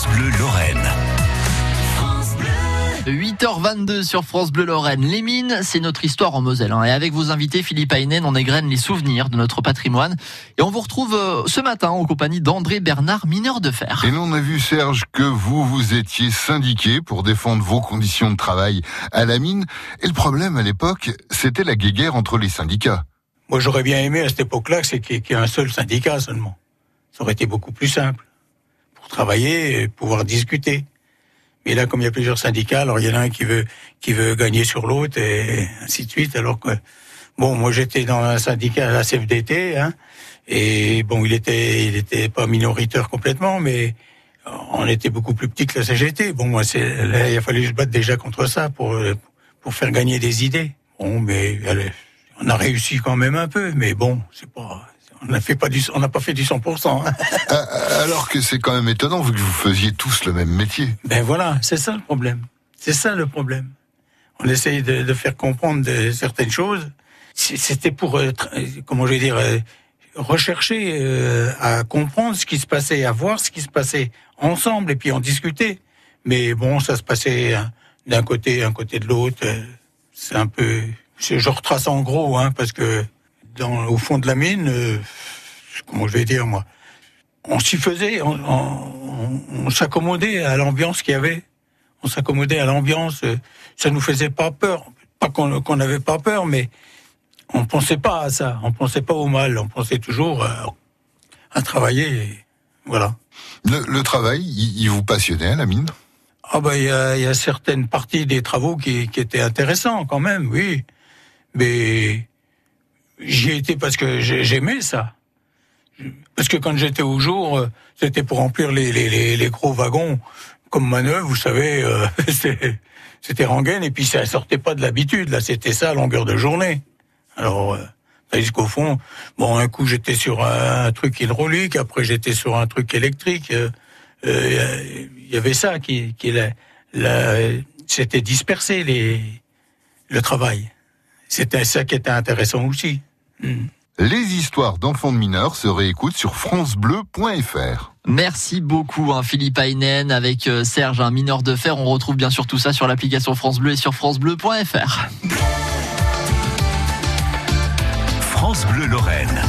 France Bleu Lorraine. 8h22 sur France Bleu Lorraine. Les mines, c'est notre histoire en Moselle. hein. Et avec vos invités, Philippe Aynen, on égrène les souvenirs de notre patrimoine. Et on vous retrouve euh, ce matin en compagnie d'André Bernard, mineur de fer. Et l'on a vu, Serge, que vous, vous étiez syndiqué pour défendre vos conditions de travail à la mine. Et le problème à l'époque, c'était la guéguerre entre les syndicats. Moi, j'aurais bien aimé à cette époque-là qu'il y ait un seul syndicat seulement. Ça aurait été beaucoup plus simple travailler et pouvoir discuter. Mais là, comme il y a plusieurs syndicats, alors il y en a un qui veut qui veut gagner sur l'autre et ainsi de suite. Alors que bon, moi j'étais dans un syndicat à la CFDT, hein, et bon, il était il était pas minoritaire complètement, mais on était beaucoup plus petit que la CGT. Bon, moi, c'est là, il a fallu se battre déjà contre ça pour pour faire gagner des idées. Bon, mais allez, on a réussi quand même un peu, mais bon, c'est pas on n'a pas du, on n'a pas fait du 100%. hein. Ah, Alors que c'est quand même étonnant, vu que vous faisiez tous le même métier. Ben voilà, c'est ça le problème. C'est ça le problème. On essaye de, de faire comprendre de, certaines choses. C'était pour, euh, euh, comment je vais dire, euh, rechercher euh, à comprendre ce qui se passait, à voir ce qui se passait ensemble et puis en discuter. Mais bon, ça se passait hein, d'un côté, un côté de l'autre. euh, C'est un peu, je retrace en gros, hein, parce que dans, au fond de la mine, euh, comment je vais dire moi, on s'y faisait, on, on- on s'accommodait à l'ambiance qu'il y avait. On s'accommodait à l'ambiance. euh, Ça nous faisait pas peur. Pas qu'on n'avait pas peur, mais on pensait pas à ça. On pensait pas au mal. On pensait toujours euh, à travailler. et voilà. Le, le travail, il, il vous passionnait à la mine? Ah ben il y a, il y a certaines parties des travaux qui, qui étaient intéressants quand même, oui. Mais j'y étais parce que j'ai- j'aimais ça. Parce que quand j'étais au jour, euh, c'était pour remplir les, gros wagons comme manœuvre, vous savez, euh, c'était- rengaine et puis ça sortait pas de l'habitude. Là, c'était ça à longueur de journée. Alors, euh, tandis qu'au fond, bon, un coup j'étais sur un, truc hydraulique, après j'étais sur un truc électrique. euh, euh, Il y avait ça qui, qui la- c'était dispersé les, le travail. C'était ça qui était intéressant aussi. Hmm. Les histoires d'enfants de mineurs se réécoutent sur francebleu.fr. Merci beaucoup, hein, Philippe Aynen, avec euh, Serge, un mineur de fer. On retrouve bien sûr tout ça sur l'application France Bleu et sur francebleu.fr. France Bleu Lorraine.